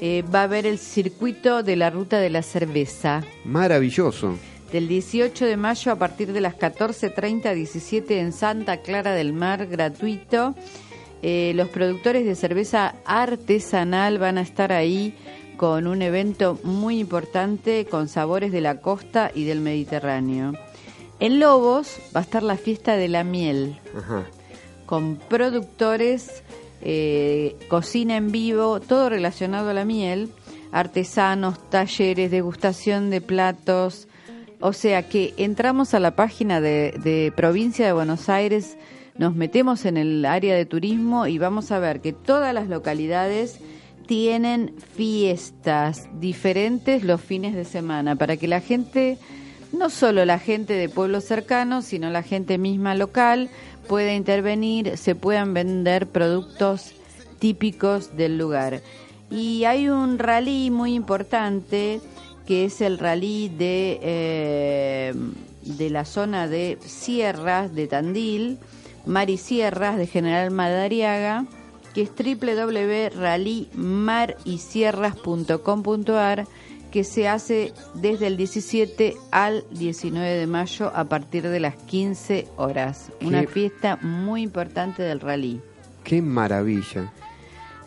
E: eh, va a haber el circuito de la ruta de la cerveza.
B: Maravilloso.
E: Del 18 de mayo a partir de las 14.30 a 17 en Santa Clara del Mar, gratuito. Eh, los productores de cerveza artesanal van a estar ahí con un evento muy importante con sabores de la costa y del Mediterráneo. En Lobos va a estar la fiesta de la miel
B: Ajá.
E: Con productores, eh, cocina en vivo, todo relacionado a la miel, artesanos, talleres, degustación de platos. O sea que entramos a la página de, de Provincia de Buenos Aires, nos metemos en el área de turismo y vamos a ver que todas las localidades tienen fiestas diferentes los fines de semana para que la gente, no solo la gente de pueblos cercanos, sino la gente misma local, pueda intervenir, se puedan vender productos típicos del lugar. Y hay un rally muy importante que es el rally de, eh, de la zona de Sierras, de Tandil, Mar y Sierras, de General Madariaga, que es www.rallymarisierras.com.ar, que se hace desde el 17 al 19 de mayo a partir de las 15 horas. Una fiesta muy importante del rally.
B: Qué maravilla.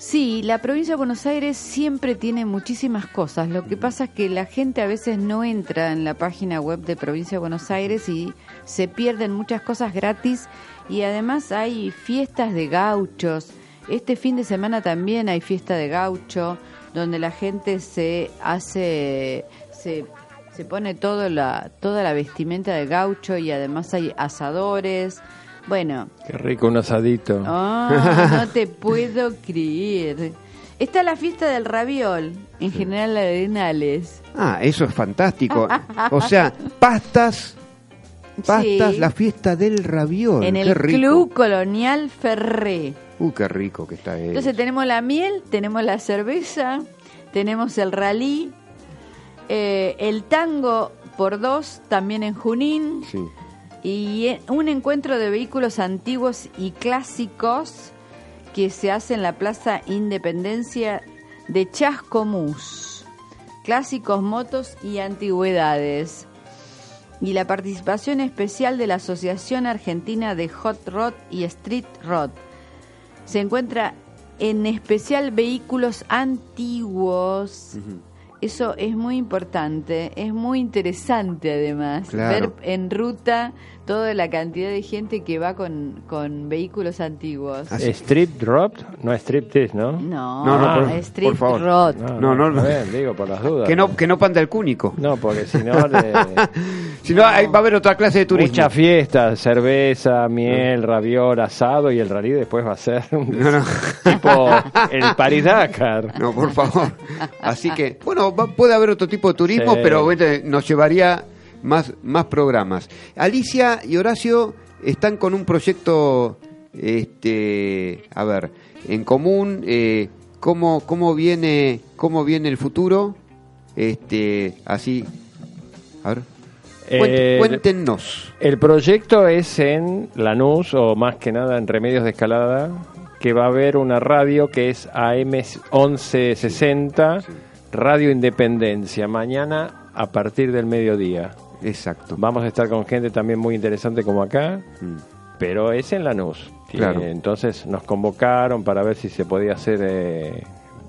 E: Sí, la provincia de Buenos Aires siempre tiene muchísimas cosas. Lo que pasa es que la gente a veces no entra en la página web de Provincia de Buenos Aires y se pierden muchas cosas gratis y además hay fiestas de gauchos. Este fin de semana también hay fiesta de gaucho donde la gente se hace se, se pone todo la toda la vestimenta de gaucho y además hay asadores. Bueno,
D: Qué rico un asadito.
E: Ah, no te puedo creer. Está la fiesta del raviol, en General Arenales.
B: Ah, eso es fantástico. O sea, pastas, pastas,
E: Sí.
B: la fiesta del raviol.
E: En
B: qué
E: el
B: rico.
E: Club Colonial Ferré.
B: Uh, qué rico que está eso.
E: Entonces tenemos la miel, tenemos la cerveza, tenemos el ralí, eh, el tango por dos también en Junín
B: Sí.
E: y eh, un encuentro de vehículos antiguos y clásicos que se hace en la Plaza Independencia de Chascomús. Clásicos, motos y antigüedades. Y la participación especial de la Asociación Argentina de Hot Rod y Street Rod. Se encuentra en especial vehículos antiguos. Eso es muy importante, es muy interesante además,
B: Claro.
E: ver en ruta toda la cantidad de gente que va con, con vehículos antiguos.
B: Así-
D: Strip drop, no striptease, ¿no?
E: No,
B: No, no,
D: por-
E: Street
B: por favor.
E: Rod.
B: No, no, no.
D: a ver, digo por las dudas.
B: Que no, que no panda el cúnico.
D: No, porque si no, le-
B: Si no, va a haber otra clase de turismo.
D: mucha fiesta, cerveza, miel, raviol, asado y el rally después va a ser un
B: No, no.
D: tipo el Paris Dakar.
B: No, por favor. Así que, bueno, va- puede haber otro tipo de turismo,
D: Sí.
B: pero bueno, nos llevaría más, más programas. Alicia y Horacio están con un proyecto, este, a ver, en común. Eh, ¿cómo, cómo viene, cómo viene el futuro? Este, así, a ver,
D: Eh,
B: cuéntenos.
D: El proyecto es en Lanús, o más que nada en Remedios de Escalada, que va a haber una radio que es AM 1160, Radio Independencia, mañana a partir del mediodía.
B: Exacto.
D: Vamos a estar con gente también muy interesante como acá,
B: Mm.
D: pero es en Lanús.
B: Claro.
D: Entonces nos convocaron para ver si se podía hacer, eh,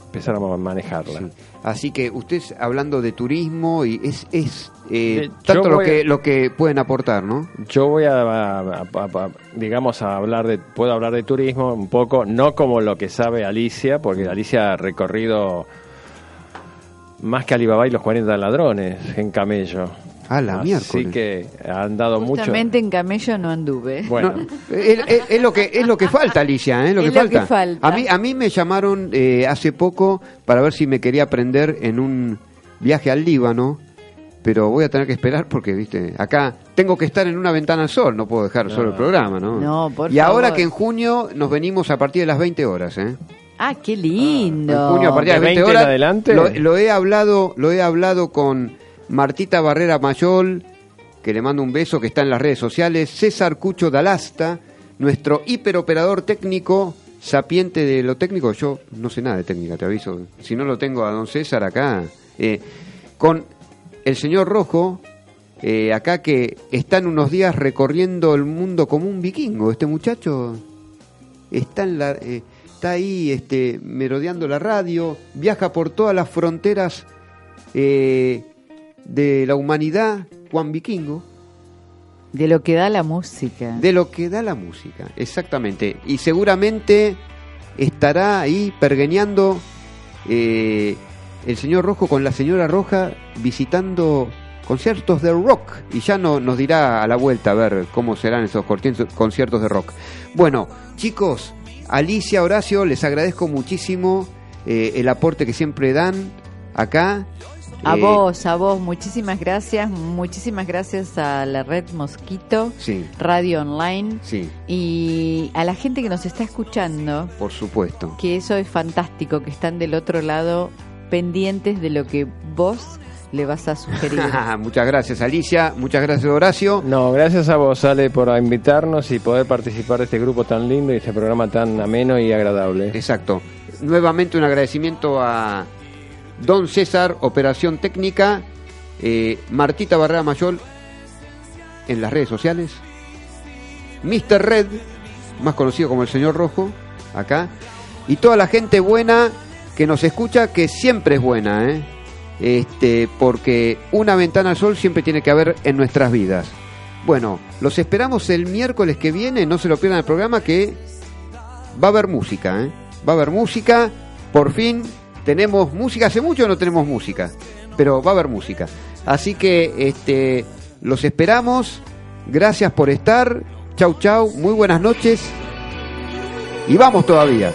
D: empezar a manejarla.
B: Sí. Así que ustedes hablando de turismo y es, es eh,
D: Eh,
B: tanto lo que
D: a-
B: lo que pueden aportar, ¿no?
D: Yo voy a, a- a- a- digamos, a hablar de, puedo hablar de turismo un poco, no como lo que sabe Alicia, porque Alicia ha recorrido más que Alibaba y los 40 ladrones en camello.
B: Ah, la
D: Así
B: miércoles.
D: que han dado mucho.
E: Justamente en camello no anduve.
D: Bueno,
B: No, es, es- es lo que es lo que falta, Alicia, ¿eh? lo,
E: Es
B: que,
E: lo
B: falta.
E: que falta.
B: A mí a mí me llamaron eh, hace poco para ver si me quería aprender en un viaje al Líbano, pero voy a tener que esperar porque, viste, acá tengo que estar en una ventana al sol, no puedo dejar solo el programa, ¿no?
E: No, por
B: y ahora que en junio nos venimos a partir de las 20 horas, ¿eh?
E: Ah, qué lindo.
B: En junio a partir de
D: ¿De
B: las 20
D: 20 en
B: horas.
D: adelante?
B: Lo, lo he hablado, lo he hablado con Martita Barrera Mayol, que le mando un beso, que está en las redes sociales, César Cucho Dalasta, nuestro hiperoperador técnico, sapiente de lo técnico, yo no sé nada de técnica, te aviso. Si no lo tengo a don César acá, eh, con el señor Rojo, eh, acá que están unos días recorriendo el mundo como un vikingo. Este muchacho está, en la, eh, está ahí este, merodeando la radio, viaja por todas las fronteras de la humanidad, Juan Vikingo,
E: De lo que da la música.
B: de lo que da la música, exactamente. Y seguramente estará ahí pergeneando eh, el señor Rojo con la señora Roja visitando conciertos de rock y ya no, nos dirá a la vuelta a ver cómo serán esos conciertos de rock. Bueno, chicos, Alicia, Horacio, les agradezco muchísimo eh, el aporte que siempre dan acá.
E: A
B: Eh,
E: vos, a vos, muchísimas gracias. Muchísimas gracias a la red Mosquito,
B: Sí,
E: Radio Online
B: sí,
E: y a la gente que nos está escuchando,
B: por supuesto.
E: que eso es fantástico, que están del otro lado pendientes de lo que vos le vas a sugerir.
B: muchas gracias, Alicia. Muchas gracias, Horacio.
D: No, gracias a vos, Ale, por invitarnos y poder participar de este grupo tan lindo y este programa tan ameno y agradable.
B: Exacto. Nuevamente un agradecimiento a Don César, Operación Técnica, eh, Martita Barrera Mayor en las redes sociales, Mr. Red, más conocido como el Señor Rojo, acá, y toda la gente buena que nos escucha, que siempre es buena, ¿eh? este, porque una ventana al sol siempre tiene que haber en nuestras vidas. Bueno, los esperamos el miércoles que viene, no se lo pierdan el programa que va a haber música, ¿eh? Va a haber música, por fin tenemos música, hace mucho no tenemos música, pero va a haber música. Así que este los esperamos, gracias por estar, chau chau, muy buenas noches. Y vamos todavía.